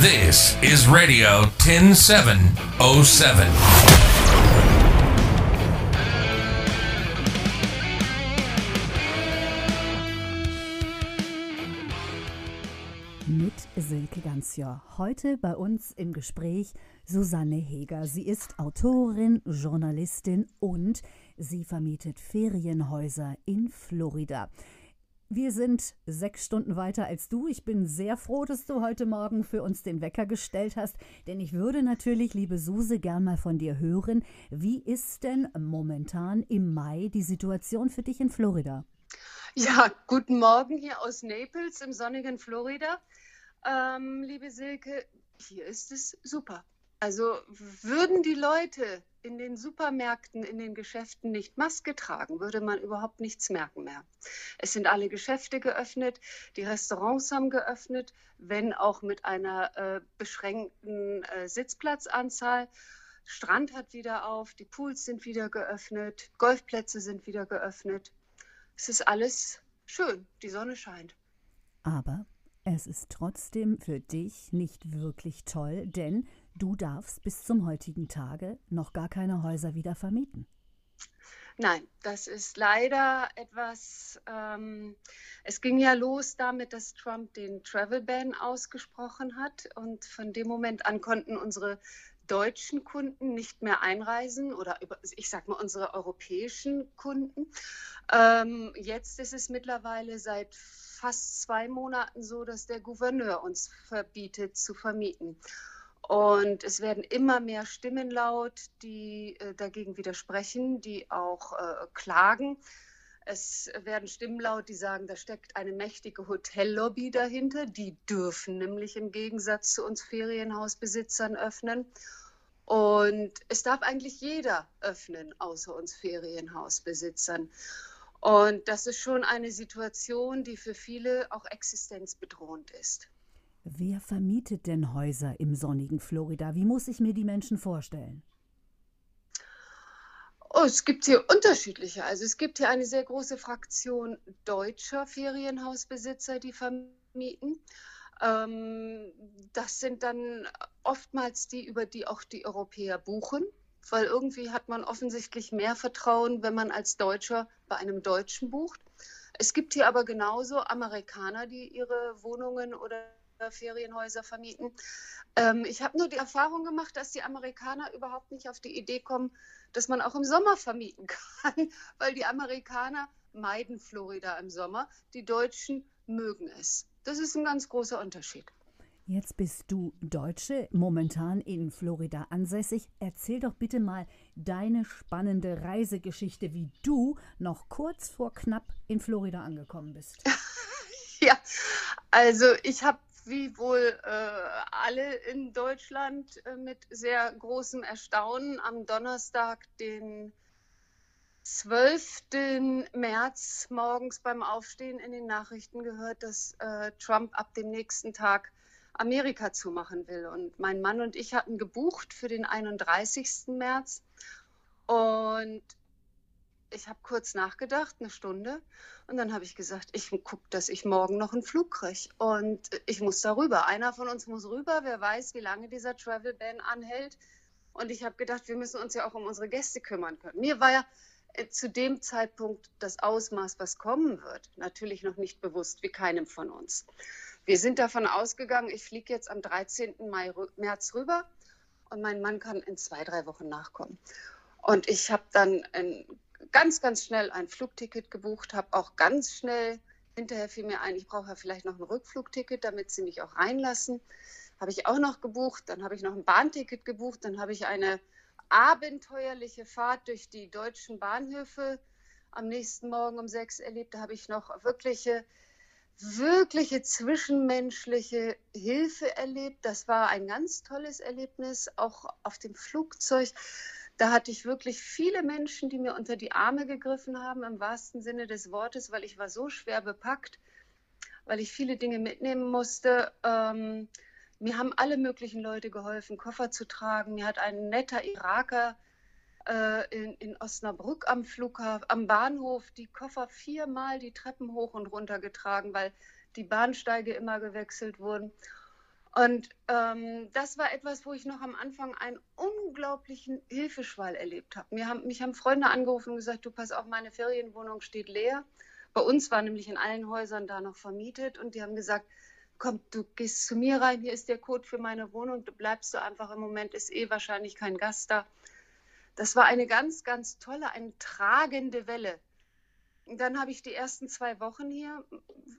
This is Radio 10707. Mit Silke Ganzjör. Heute bei uns im Gespräch Susanne Heger. Sie ist Autorin, Journalistin und sie vermietet Ferienhäuser in Florida. Wir sind sechs Stunden weiter als du. Ich bin sehr froh, dass du heute Morgen für uns den Wecker gestellt hast, denn ich würde natürlich, liebe Suse, gern mal von dir hören. Wie ist denn momentan im Mai die Situation für dich in Florida? Ja, guten Morgen hier aus Naples im sonnigen Florida. Ähm, liebe Silke, hier ist es super. Also würden die Leute in den Supermärkten, in den Geschäften nicht Maske tragen, würde man überhaupt nichts merken mehr. Es sind alle Geschäfte geöffnet, die Restaurants haben geöffnet, wenn auch mit einer äh, beschränkten äh, Sitzplatzanzahl. Strand hat wieder auf, die Pools sind wieder geöffnet, Golfplätze sind wieder geöffnet. Es ist alles schön, die Sonne scheint. Aber es ist trotzdem für dich nicht wirklich toll, denn du darfst bis zum heutigen Tage noch gar keine Häuser wieder vermieten. Nein, das ist leider etwas. Ähm, es ging ja los damit, dass Trump den Travel Ban ausgesprochen hat. Und von dem Moment an konnten unsere deutschen Kunden nicht mehr einreisen oder ich sag mal unsere europäischen Kunden. Ähm, jetzt ist es mittlerweile seit fast zwei Monaten so, dass der Gouverneur uns verbietet zu vermieten. Und es werden immer mehr Stimmen laut, die äh, dagegen widersprechen, die auch äh, klagen. Es werden Stimmen laut, die sagen, da steckt eine mächtige Hotellobby dahinter. Die dürfen nämlich im Gegensatz zu uns Ferienhausbesitzern öffnen. Und es darf eigentlich jeder öffnen, außer uns Ferienhausbesitzern. Und das ist schon eine Situation, die für viele auch existenzbedrohend ist. Wer vermietet denn Häuser im sonnigen Florida? Wie muss ich mir die Menschen vorstellen? Oh, es gibt hier unterschiedliche. Also es gibt hier eine sehr große Fraktion deutscher Ferienhausbesitzer, die vermieten. Ähm, das sind dann oftmals die, über die auch die Europäer buchen weil irgendwie hat man offensichtlich mehr Vertrauen, wenn man als Deutscher bei einem Deutschen bucht. Es gibt hier aber genauso Amerikaner, die ihre Wohnungen oder Ferienhäuser vermieten. Ähm, ich habe nur die Erfahrung gemacht, dass die Amerikaner überhaupt nicht auf die Idee kommen, dass man auch im Sommer vermieten kann, weil die Amerikaner meiden Florida im Sommer, die Deutschen mögen es. Das ist ein ganz großer Unterschied. Jetzt bist du Deutsche, momentan in Florida ansässig. Erzähl doch bitte mal deine spannende Reisegeschichte, wie du noch kurz vor knapp in Florida angekommen bist. ja, also ich habe wie wohl äh, alle in Deutschland äh, mit sehr großem Erstaunen am Donnerstag, den 12. März morgens beim Aufstehen in den Nachrichten gehört, dass äh, Trump ab dem nächsten Tag Amerika zumachen will. Und mein Mann und ich hatten gebucht für den 31. März. Und ich habe kurz nachgedacht, eine Stunde. Und dann habe ich gesagt, ich gucke, dass ich morgen noch einen Flug kriege. Und ich muss darüber. Einer von uns muss rüber. Wer weiß, wie lange dieser Travel Ban anhält. Und ich habe gedacht, wir müssen uns ja auch um unsere Gäste kümmern können. Mir war ja äh, zu dem Zeitpunkt das Ausmaß, was kommen wird, natürlich noch nicht bewusst, wie keinem von uns. Wir sind davon ausgegangen, ich fliege jetzt am 13. Mai, März rüber und mein Mann kann in zwei, drei Wochen nachkommen. Und ich habe dann ein, ganz, ganz schnell ein Flugticket gebucht, habe auch ganz schnell, hinterher fiel mir ein, ich brauche ja vielleicht noch ein Rückflugticket, damit sie mich auch reinlassen. Habe ich auch noch gebucht, dann habe ich noch ein Bahnticket gebucht, dann habe ich eine abenteuerliche Fahrt durch die deutschen Bahnhöfe am nächsten Morgen um sechs erlebt. Da habe ich noch wirkliche wirkliche zwischenmenschliche Hilfe erlebt. Das war ein ganz tolles Erlebnis, auch auf dem Flugzeug. Da hatte ich wirklich viele Menschen, die mir unter die Arme gegriffen haben, im wahrsten Sinne des Wortes, weil ich war so schwer bepackt, weil ich viele Dinge mitnehmen musste. Ähm, mir haben alle möglichen Leute geholfen, Koffer zu tragen. Mir hat ein netter Iraker äh, in, in Osnabrück am Flughafen, am Bahnhof die Koffer viermal die Treppen hoch und runter getragen, weil die Bahnsteige immer gewechselt wurden. Und ähm, das war etwas, wo ich noch am Anfang einen unglaublichen Hilfeschwall erlebt habe. Mir haben, mich haben Freunde angerufen und gesagt, du pass auf, meine Ferienwohnung steht leer. Bei uns war nämlich in allen Häusern da noch vermietet und die haben gesagt, komm, du gehst zu mir rein, hier ist der Code für meine Wohnung, du bleibst du einfach im Moment, ist eh wahrscheinlich kein Gast da. Das war eine ganz, ganz tolle, eine tragende Welle. Dann habe ich die ersten zwei Wochen hier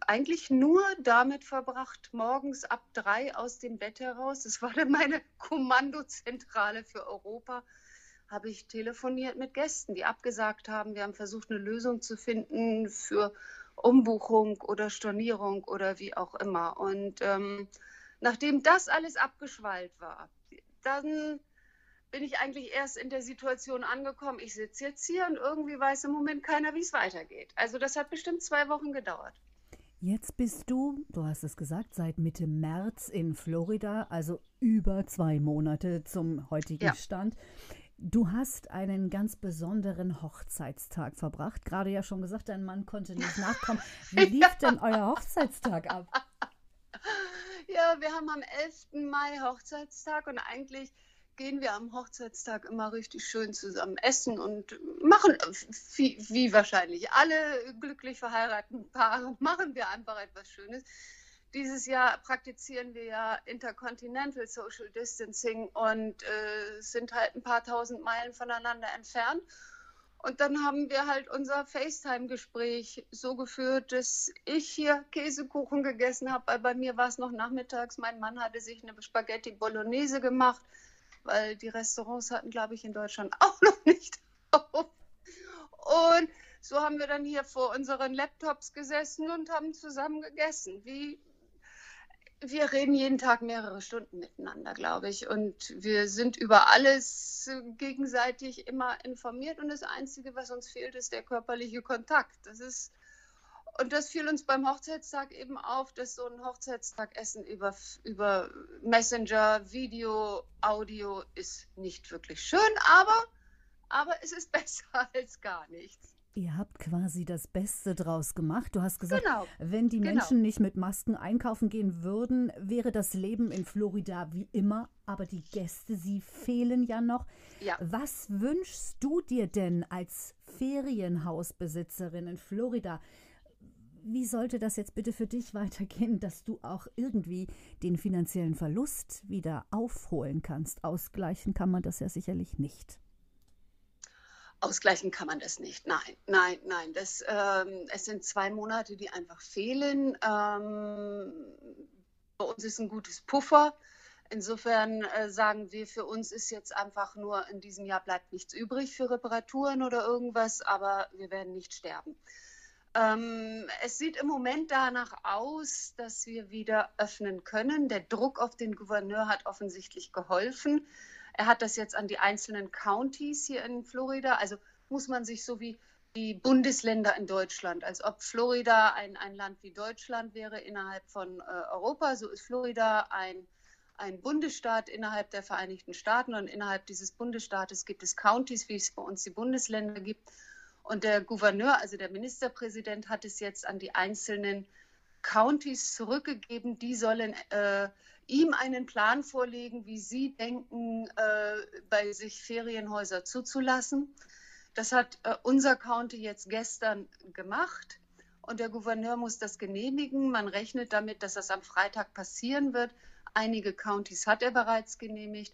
eigentlich nur damit verbracht, morgens ab drei aus dem Bett heraus, das war dann meine Kommandozentrale für Europa, habe ich telefoniert mit Gästen, die abgesagt haben. Wir haben versucht, eine Lösung zu finden für Umbuchung oder Stornierung oder wie auch immer. Und ähm, nachdem das alles abgeschwallt war, dann bin ich eigentlich erst in der Situation angekommen, ich sitze jetzt hier und irgendwie weiß im Moment keiner, wie es weitergeht. Also das hat bestimmt zwei Wochen gedauert. Jetzt bist du, du hast es gesagt, seit Mitte März in Florida, also über zwei Monate zum heutigen ja. Stand. Du hast einen ganz besonderen Hochzeitstag verbracht. Gerade ja schon gesagt, dein Mann konnte nicht nachkommen. Wie lief ja. denn euer Hochzeitstag ab? Ja, wir haben am 11. Mai Hochzeitstag und eigentlich gehen wir am Hochzeitstag immer richtig schön zusammen essen und machen, wie, wie wahrscheinlich alle glücklich verheirateten Paare, machen wir einfach etwas Schönes. Dieses Jahr praktizieren wir ja Intercontinental Social Distancing und äh, sind halt ein paar tausend Meilen voneinander entfernt. Und dann haben wir halt unser FaceTime-Gespräch so geführt, dass ich hier Käsekuchen gegessen habe, weil bei mir war es noch nachmittags. Mein Mann hatte sich eine Spaghetti Bolognese gemacht, weil die Restaurants hatten, glaube ich, in Deutschland auch noch nicht auf. Und so haben wir dann hier vor unseren Laptops gesessen und haben zusammen gegessen, wie wir reden jeden Tag mehrere Stunden miteinander, glaube ich. Und wir sind über alles gegenseitig immer informiert. Und das Einzige, was uns fehlt, ist der körperliche Kontakt. Das ist, und das fiel uns beim Hochzeitstag eben auf, dass so ein Hochzeitstagessen über, über Messenger, Video, Audio ist nicht wirklich schön, aber, aber es ist besser als gar nichts. Ihr habt quasi das Beste draus gemacht. Du hast gesagt, genau. wenn die genau. Menschen nicht mit Masken einkaufen gehen würden, wäre das Leben in Florida wie immer. Aber die Gäste, sie fehlen ja noch. Ja. Was wünschst du dir denn als Ferienhausbesitzerin in Florida? Wie sollte das jetzt bitte für dich weitergehen, dass du auch irgendwie den finanziellen Verlust wieder aufholen kannst? Ausgleichen kann man das ja sicherlich nicht. Ausgleichen kann man das nicht. Nein, nein, nein. Das, ähm, es sind zwei Monate, die einfach fehlen. Ähm, bei uns ist ein gutes Puffer. Insofern äh, sagen wir, für uns ist jetzt einfach nur in diesem Jahr bleibt nichts übrig für Reparaturen oder irgendwas, aber wir werden nicht sterben. Ähm, es sieht im Moment danach aus, dass wir wieder öffnen können. Der Druck auf den Gouverneur hat offensichtlich geholfen. Er hat das jetzt an die einzelnen Counties hier in Florida. Also muss man sich so wie die Bundesländer in Deutschland, als ob Florida ein, ein Land wie Deutschland wäre innerhalb von äh, Europa, so ist Florida ein, ein Bundesstaat innerhalb der Vereinigten Staaten und innerhalb dieses Bundesstaates gibt es Counties, wie es bei uns die Bundesländer gibt. Und der Gouverneur, also der Ministerpräsident, hat es jetzt an die einzelnen Counties zurückgegeben. Die sollen äh, ihm einen Plan vorlegen, wie Sie denken, äh, bei sich Ferienhäuser zuzulassen. Das hat äh, unser County jetzt gestern gemacht und der Gouverneur muss das genehmigen. Man rechnet damit, dass das am Freitag passieren wird. Einige Countys hat er bereits genehmigt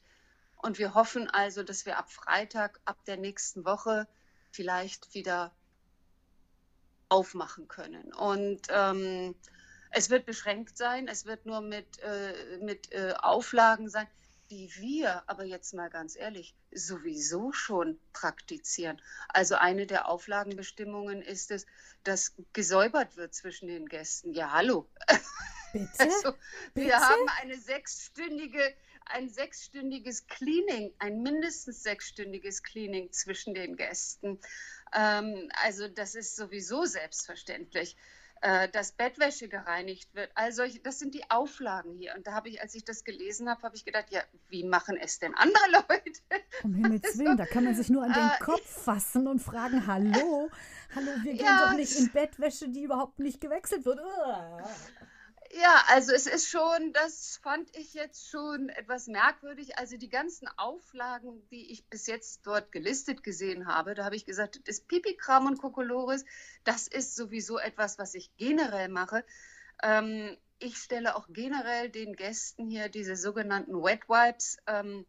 und wir hoffen also, dass wir ab Freitag, ab der nächsten Woche vielleicht wieder aufmachen können. Und ähm, es wird beschränkt sein, es wird nur mit, äh, mit äh, Auflagen sein, die wir aber jetzt mal ganz ehrlich sowieso schon praktizieren. Also eine der Auflagenbestimmungen ist es, dass gesäubert wird zwischen den Gästen. Ja, hallo. Bitte? Also, Bitte? Wir haben eine sechsstündige, ein sechsstündiges Cleaning, ein mindestens sechsstündiges Cleaning zwischen den Gästen. Ähm, also das ist sowieso selbstverständlich. Äh, dass Bettwäsche gereinigt wird. Also das sind die Auflagen hier. Und da habe ich, als ich das gelesen habe, habe ich gedacht, ja, wie machen es denn andere Leute? Um Himmels also, Willen, da kann man sich nur an den äh, Kopf fassen und fragen, hallo, hallo, wir gehen ja, doch nicht in Bettwäsche, die überhaupt nicht gewechselt wird. Ja, also es ist schon, das fand ich jetzt schon etwas merkwürdig. Also die ganzen Auflagen, die ich bis jetzt dort gelistet gesehen habe, da habe ich gesagt, das Pipikram und Kokolores, das ist sowieso etwas, was ich generell mache. Ähm, ich stelle auch generell den Gästen hier diese sogenannten Wet Wipes, ähm,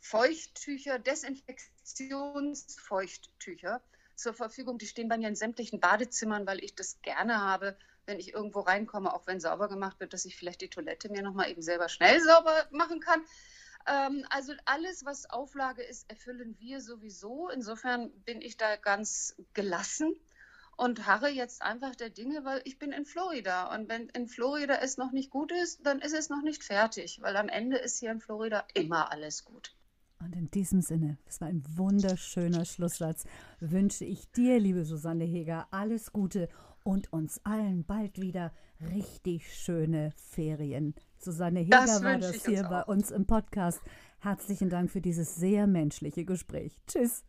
Feuchttücher, Desinfektionsfeuchttücher zur Verfügung. Die stehen bei mir in sämtlichen Badezimmern, weil ich das gerne habe wenn ich irgendwo reinkomme, auch wenn sauber gemacht wird, dass ich vielleicht die Toilette mir nochmal eben selber schnell sauber machen kann. Ähm, also alles, was Auflage ist, erfüllen wir sowieso. Insofern bin ich da ganz gelassen und harre jetzt einfach der Dinge, weil ich bin in Florida. Und wenn in Florida es noch nicht gut ist, dann ist es noch nicht fertig, weil am Ende ist hier in Florida immer alles gut. Und in diesem Sinne, das war ein wunderschöner Schlusssatz, wünsche ich dir, liebe Susanne Heger, alles Gute und uns allen bald wieder richtig schöne Ferien. Susanne Heger das war das hier bei uns im Podcast. Herzlichen Dank für dieses sehr menschliche Gespräch. Tschüss.